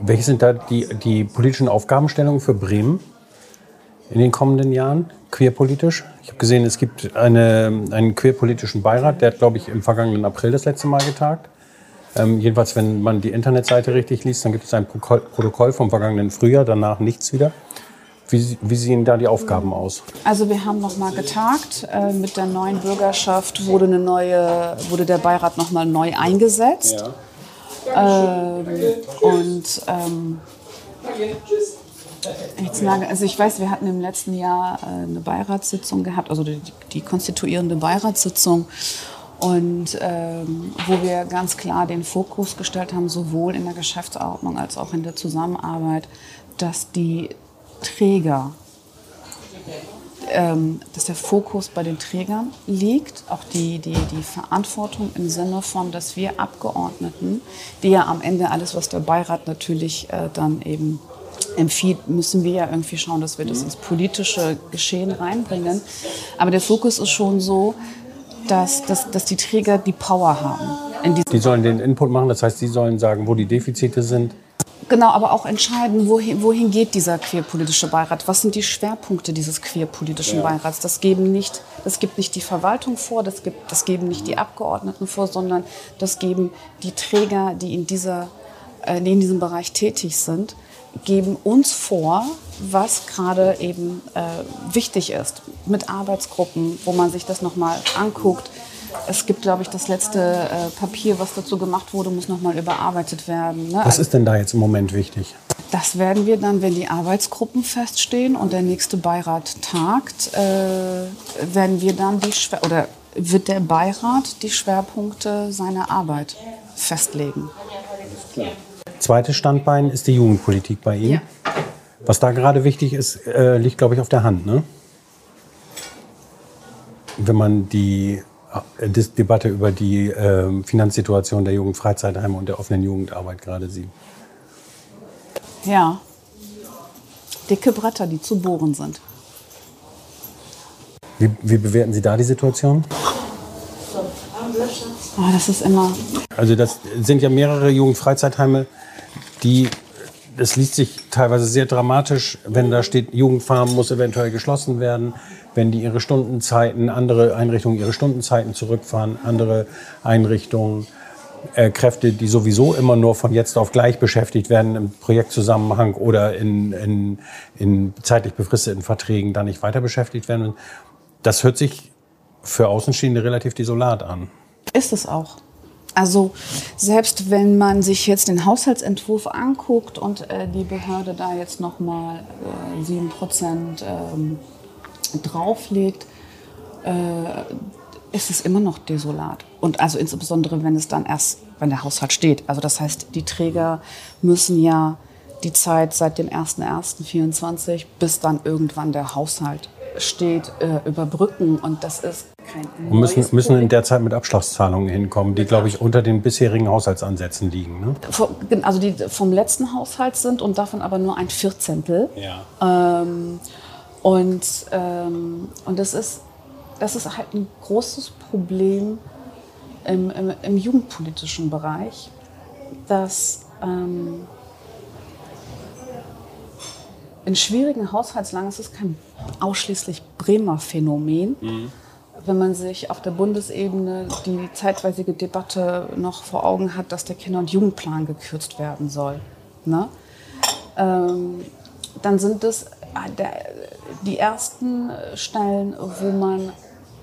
Welche sind da die, die politischen Aufgabenstellungen für Bremen in den kommenden Jahren, queerpolitisch? Ich habe gesehen, es gibt eine, einen queerpolitischen Beirat, der hat, glaube ich, im vergangenen April das letzte Mal getagt. Ähm, jedenfalls, wenn man die Internetseite richtig liest, dann gibt es ein Protokoll vom vergangenen Frühjahr, danach nichts wieder. Wie, wie, sehen da die Aufgaben aus? Also wir haben noch mal getagt. Äh, mit der neuen Bürgerschaft wurde, eine neue, wurde der Beirat noch mal neu eingesetzt. Ja. Ähm, und ähm, jetzt nage, also ich weiß, wir hatten im letzten Jahr äh, eine Beiratssitzung gehabt, also die, die konstituierende Beiratssitzung. Und ähm, wo wir ganz klar den Fokus gestellt haben, sowohl in der Geschäftsordnung als auch in der Zusammenarbeit, dass die Träger, ähm, dass der Fokus bei den Trägern liegt, auch die, die, die Verantwortung im Sinne von, dass wir Abgeordneten, die ja am Ende alles, was der Beirat natürlich äh, dann eben empfiehlt, müssen wir ja irgendwie schauen, dass wir das ins politische Geschehen reinbringen. Aber der Fokus ist schon so, dass, dass, dass die Träger die Power haben. die sollen den Input machen, das heißt, sie sollen sagen, wo die Defizite sind. Genau, aber auch entscheiden, wohin, wohin geht dieser queerpolitische Beirat? Was sind die Schwerpunkte dieses queerpolitischen ja. Beirats? Das, geben nicht, das gibt nicht die Verwaltung vor, das, gibt, das geben nicht die Abgeordneten vor, sondern das geben die Träger, die in, dieser, äh, die in diesem Bereich tätig sind, geben uns vor, was gerade eben äh, wichtig ist. Mit Arbeitsgruppen, wo man sich das nochmal anguckt es gibt, glaube ich, das letzte äh, Papier, was dazu gemacht wurde, muss nochmal überarbeitet werden. Ne? Was ist denn da jetzt im Moment wichtig? Das werden wir dann, wenn die Arbeitsgruppen feststehen und der nächste Beirat tagt, äh, werden wir dann die Schwer oder wird der Beirat die Schwerpunkte seiner Arbeit festlegen. Zweites Standbein ist die Jugendpolitik bei Ihnen. Ja. Was da gerade wichtig ist, äh, liegt, glaube ich, auf der Hand. Ne? Wenn man die äh, Debatte über die äh, Finanzsituation der Jugendfreizeitheime und der offenen Jugendarbeit gerade Sie? Ja. Dicke Bretter, die zu bohren sind. Wie, wie bewerten Sie da die Situation? Oh, das ist immer. Also das sind ja mehrere Jugendfreizeitheime, die es liest sich teilweise sehr dramatisch, wenn da steht, Jugendfarm muss eventuell geschlossen werden, wenn die ihre Stundenzeiten, andere Einrichtungen ihre Stundenzeiten zurückfahren, andere Einrichtungen, äh, Kräfte, die sowieso immer nur von jetzt auf gleich beschäftigt werden im Projektzusammenhang oder in, in, in zeitlich befristeten Verträgen, da nicht weiter beschäftigt werden. Das hört sich für Außenstehende relativ desolat an. Ist es auch. Also selbst wenn man sich jetzt den Haushaltsentwurf anguckt und äh, die Behörde da jetzt nochmal äh, 7 Prozent ähm, drauflegt, äh, ist es immer noch desolat. Und also insbesondere, wenn es dann erst, wenn der Haushalt steht. Also das heißt, die Träger müssen ja die Zeit seit dem 01.01.24 bis dann irgendwann der Haushalt steht, äh, überbrücken. Und das ist kein Und müssen, müssen in der Zeit mit Abschlagszahlungen hinkommen, die, glaube ich, unter den bisherigen Haushaltsansätzen liegen. Ne? Also die vom letzten Haushalt sind und davon aber nur ein Vierzehntel. Ja. Ähm, und, ähm, und das, ist, das ist halt ein großes Problem im, im, im jugendpolitischen Bereich, dass ähm, in schwierigen Haushaltslagen, es ist kein ausschließlich Bremer Phänomen, mhm. wenn man sich auf der Bundesebene die zeitweisige Debatte noch vor Augen hat, dass der Kinder- und Jugendplan gekürzt werden soll. Ne? Ähm, dann sind es äh, die ersten Stellen, wo man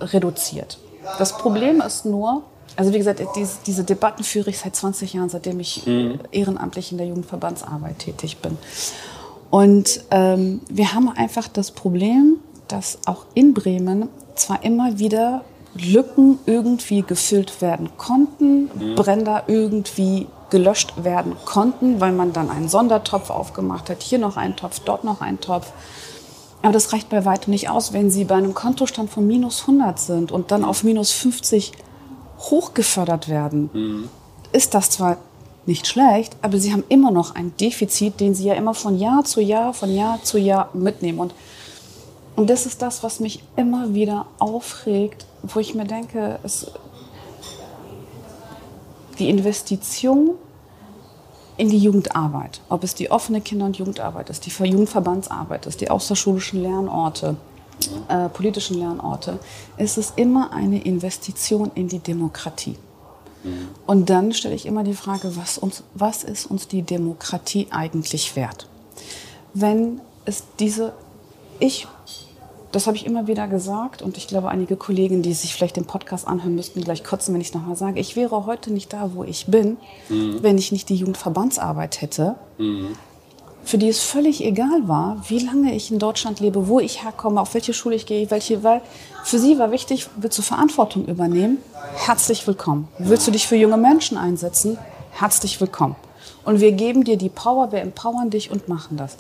reduziert. Das Problem ist nur, also wie gesagt, diese, diese Debatten führe ich seit 20 Jahren, seitdem ich mhm. ehrenamtlich in der Jugendverbandsarbeit tätig bin. Und ähm, wir haben einfach das Problem, dass auch in Bremen zwar immer wieder Lücken irgendwie gefüllt werden konnten, mhm. Bränder irgendwie gelöscht werden konnten, weil man dann einen Sondertopf aufgemacht hat, hier noch einen Topf, dort noch einen Topf. Aber das reicht bei weitem nicht aus, wenn Sie bei einem Kontostand von minus 100 sind und dann auf minus 50 hochgefördert werden. Mhm. Ist das zwar nicht schlecht, aber Sie haben immer noch ein Defizit, den Sie ja immer von Jahr zu Jahr, von Jahr zu Jahr mitnehmen. Und, und das ist das, was mich immer wieder aufregt, wo ich mir denke, es, die Investition in die Jugendarbeit, ob es die offene Kinder- und Jugendarbeit ist, die Jugendverbandsarbeit ist, die außerschulischen Lernorte, äh, politischen Lernorte, ist es immer eine Investition in die Demokratie. Mhm. Und dann stelle ich immer die Frage, was, uns, was ist uns die Demokratie eigentlich wert? Wenn es diese, ich das habe ich immer wieder gesagt und ich glaube, einige Kollegen, die sich vielleicht den Podcast anhören müssten, gleich kotzen, wenn ich es nochmal sage. Ich wäre heute nicht da, wo ich bin, mhm. wenn ich nicht die Jugendverbandsarbeit hätte, mhm. Für die es völlig egal war, wie lange ich in Deutschland lebe, wo ich herkomme, auf welche Schule ich gehe, welche, weil für sie war wichtig, willst du Verantwortung übernehmen? Herzlich willkommen. Willst du dich für junge Menschen einsetzen? Herzlich willkommen. Und wir geben dir die Power, wir empowern dich und machen das.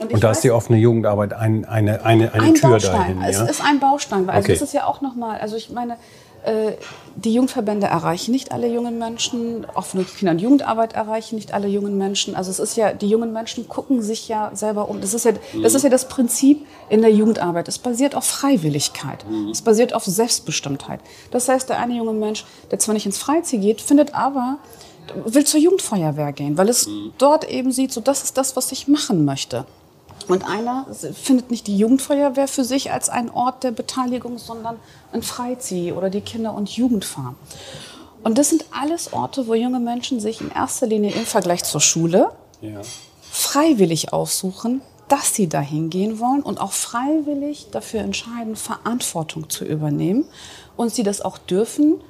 Und, und da ist die offene Jugendarbeit ein, eine, eine, eine ein Tür Baustein. dahin. Ja? Es ist ein Baustein. Also okay. es ist ja auch nochmal, also ich meine, die Jugendverbände erreichen nicht alle jungen Menschen, offene Kinder- und Jugendarbeit erreichen nicht alle jungen Menschen. Also es ist ja, die jungen Menschen gucken sich ja selber um. Das ist ja, das ist ja das Prinzip in der Jugendarbeit. Es basiert auf Freiwilligkeit. Es basiert auf Selbstbestimmtheit. Das heißt, der eine junge Mensch, der zwar nicht ins Freizeit geht, findet aber will zur Jugendfeuerwehr gehen, weil es dort eben sieht, so das ist das, was ich machen möchte. Und einer findet nicht die Jugendfeuerwehr für sich als einen Ort der Beteiligung, sondern ein Freizieh oder die Kinder- und Jugendfarm. Und das sind alles Orte, wo junge Menschen sich in erster Linie im Vergleich zur Schule ja. freiwillig aussuchen, dass sie dahin gehen wollen und auch freiwillig dafür entscheiden, Verantwortung zu übernehmen. Und sie das auch dürfen,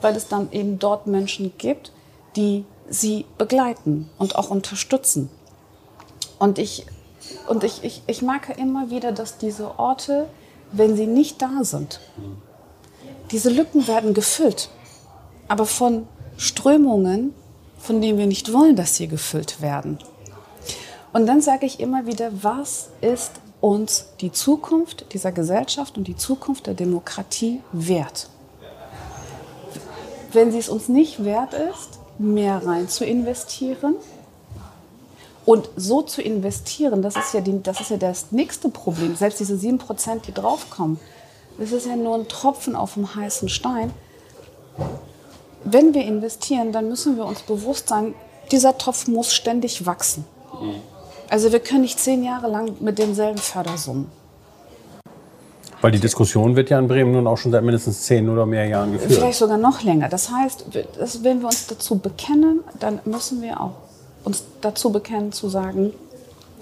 weil es dann eben dort Menschen gibt, die sie begleiten und auch unterstützen. Und ich und ich, ich, ich merke immer wieder, dass diese Orte, wenn sie nicht da sind, diese Lücken werden gefüllt. Aber von Strömungen, von denen wir nicht wollen, dass sie gefüllt werden. Und dann sage ich immer wieder, was ist uns die Zukunft dieser Gesellschaft und die Zukunft der Demokratie wert. Wenn sie es uns nicht wert ist, mehr rein zu investieren und so zu investieren, das ist ja, die, das, ist ja das nächste Problem. Selbst diese 7%, die draufkommen, das ist ja nur ein Tropfen auf dem heißen Stein. Wenn wir investieren, dann müssen wir uns bewusst sein, dieser Topf muss ständig wachsen. Also wir können nicht zehn Jahre lang mit denselben Fördersummen. Weil die Diskussion wird ja in Bremen nun auch schon seit mindestens zehn oder mehr Jahren geführt. Vielleicht sogar noch länger. Das heißt, wenn wir uns dazu bekennen, dann müssen wir auch uns dazu bekennen zu sagen,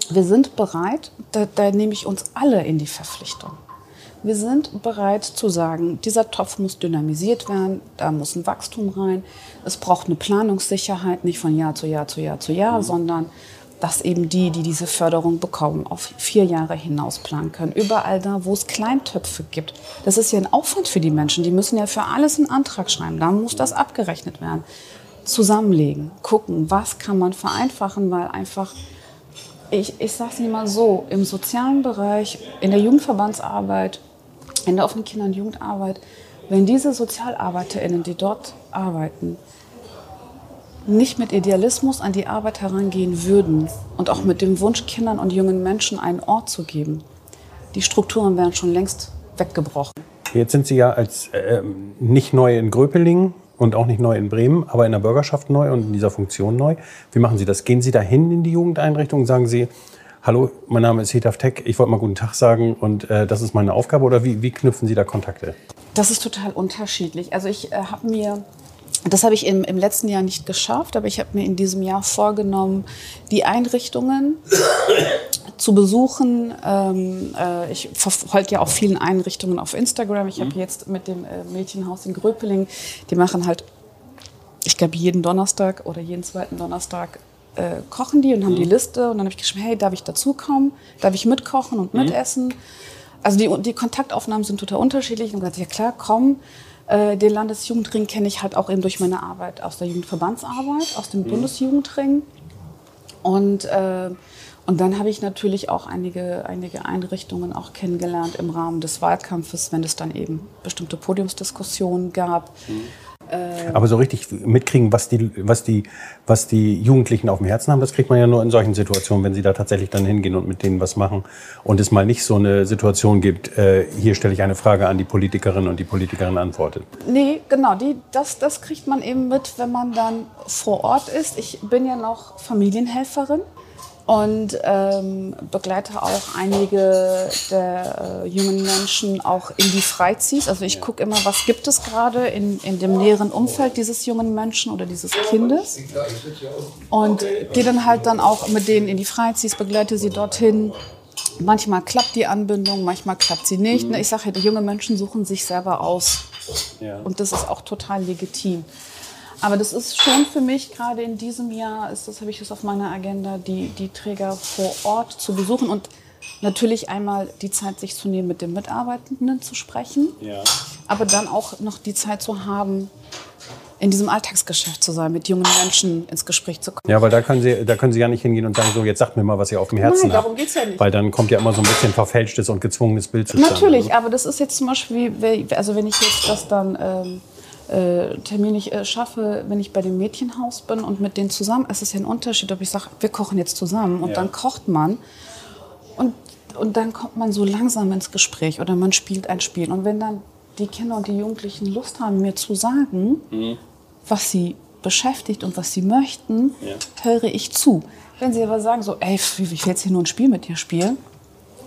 wir sind bereit, da, da nehme ich uns alle in die Verpflichtung. Wir sind bereit zu sagen, dieser Topf muss dynamisiert werden, da muss ein Wachstum rein. Es braucht eine Planungssicherheit, nicht von Jahr zu Jahr zu Jahr zu Jahr, mhm. sondern dass eben die, die diese Förderung bekommen, auf vier Jahre hinaus planen können. Überall da, wo es Kleintöpfe gibt. Das ist ja ein Aufwand für die Menschen. Die müssen ja für alles einen Antrag schreiben. Da muss das abgerechnet werden. Zusammenlegen, gucken, was kann man vereinfachen, weil einfach, ich, ich sage es mal so, im sozialen Bereich, in der Jugendverbandsarbeit, in der offenen Kinder- und Jugendarbeit, wenn diese SozialarbeiterInnen, die dort arbeiten, nicht mit Idealismus an die Arbeit herangehen würden und auch mit dem Wunsch, Kindern und jungen Menschen einen Ort zu geben, die Strukturen wären schon längst weggebrochen. Jetzt sind Sie ja als äh, nicht neu in Gröpelingen und auch nicht neu in Bremen, aber in der Bürgerschaft neu und in dieser Funktion neu. Wie machen Sie das? Gehen Sie dahin in die Jugendeinrichtung? Sagen Sie, hallo, mein Name ist Hetaf Tech, ich wollte mal guten Tag sagen und äh, das ist meine Aufgabe oder wie, wie knüpfen Sie da Kontakte? Das ist total unterschiedlich. Also ich äh, habe mir das habe ich im, im, letzten Jahr nicht geschafft, aber ich habe mir in diesem Jahr vorgenommen, die Einrichtungen zu besuchen. Ähm, äh, ich verfolge ja auch vielen Einrichtungen auf Instagram. Ich habe mhm. jetzt mit dem äh, Mädchenhaus in Gröpeling, die machen halt, ich glaube, jeden Donnerstag oder jeden zweiten Donnerstag äh, kochen die und haben mhm. die Liste. Und dann habe ich geschrieben, hey, darf ich dazukommen? Darf ich mitkochen und mhm. mitessen? Also die, die Kontaktaufnahmen sind total unterschiedlich. Und gesagt, ja klar, komm. Äh, den Landesjugendring kenne ich halt auch eben durch meine Arbeit aus der Jugendverbandsarbeit, aus dem mhm. Bundesjugendring. Und, äh, und dann habe ich natürlich auch einige, einige Einrichtungen auch kennengelernt im Rahmen des Wahlkampfes, wenn es dann eben bestimmte Podiumsdiskussionen gab. Mhm. Äh, Aber so richtig mitkriegen, was die, was, die, was die Jugendlichen auf dem Herzen haben, das kriegt man ja nur in solchen Situationen, wenn sie da tatsächlich dann hingehen und mit denen was machen. Und es mal nicht so eine Situation gibt, äh, hier stelle ich eine Frage an die Politikerin und die Politikerin antwortet. Nee, genau, die, das, das kriegt man eben mit, wenn man dann vor Ort ist. Ich bin ja noch Familienhelferin und ähm, begleite auch einige der äh, jungen Menschen auch in die Freizis. Also ich gucke immer, was gibt es gerade in, in dem näheren Umfeld dieses jungen Menschen oder dieses Kindes und gehe dann halt dann auch mit denen in die Freizis, begleite sie dorthin. Manchmal klappt die Anbindung, manchmal klappt sie nicht. Ich sage ja, die jungen Menschen suchen sich selber aus und das ist auch total legitim. Aber das ist schon für mich gerade in diesem Jahr, ist das habe ich das auf meiner Agenda, die, die Träger vor Ort zu besuchen und natürlich einmal die Zeit sich zu nehmen, mit den Mitarbeitenden zu sprechen, ja. aber dann auch noch die Zeit zu haben, in diesem Alltagsgeschäft zu sein, mit jungen Menschen ins Gespräch zu kommen. Ja, weil da können Sie, da können Sie ja nicht hingehen und sagen, so, jetzt sagt mir mal, was ihr auf dem Herzen Nein, darum geht es ja nicht. Weil dann kommt ja immer so ein bisschen verfälschtes und gezwungenes Bild zustande. Natürlich, aber das ist jetzt zum Beispiel, also wenn ich jetzt das dann ähm, äh, Termin ich äh, schaffe, wenn ich bei dem Mädchenhaus bin und mit denen zusammen, es ist ja ein Unterschied, ob ich sage, wir kochen jetzt zusammen und ja. dann kocht man und, und dann kommt man so langsam ins Gespräch oder man spielt ein Spiel. Und wenn dann die Kinder und die Jugendlichen Lust haben, mir zu sagen, mhm. was sie beschäftigt und was sie möchten, ja. höre ich zu. Wenn sie aber sagen, so, ey, ich will jetzt hier nur ein Spiel mit dir spielen,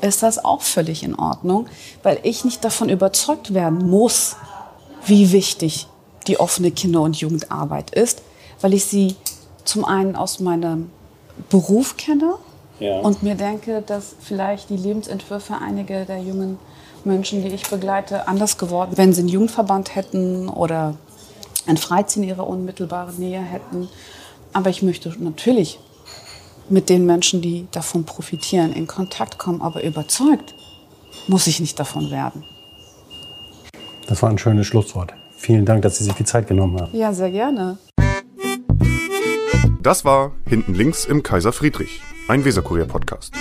ist das auch völlig in Ordnung, weil ich nicht davon überzeugt werden muss, wie wichtig die offene Kinder- und Jugendarbeit ist, weil ich sie zum einen aus meinem Beruf kenne ja. und mir denke, dass vielleicht die Lebensentwürfe einiger der jungen Menschen, die ich begleite, anders geworden, wenn sie einen Jugendverband hätten oder ein Freizeit in ihrer unmittelbaren Nähe hätten. Aber ich möchte natürlich mit den Menschen, die davon profitieren, in Kontakt kommen, aber überzeugt muss ich nicht davon werden. Das war ein schönes Schlusswort. Vielen Dank, dass Sie sich die Zeit genommen haben. Ja, sehr gerne. Das war Hinten links im Kaiser Friedrich, ein Weserkurier-Podcast.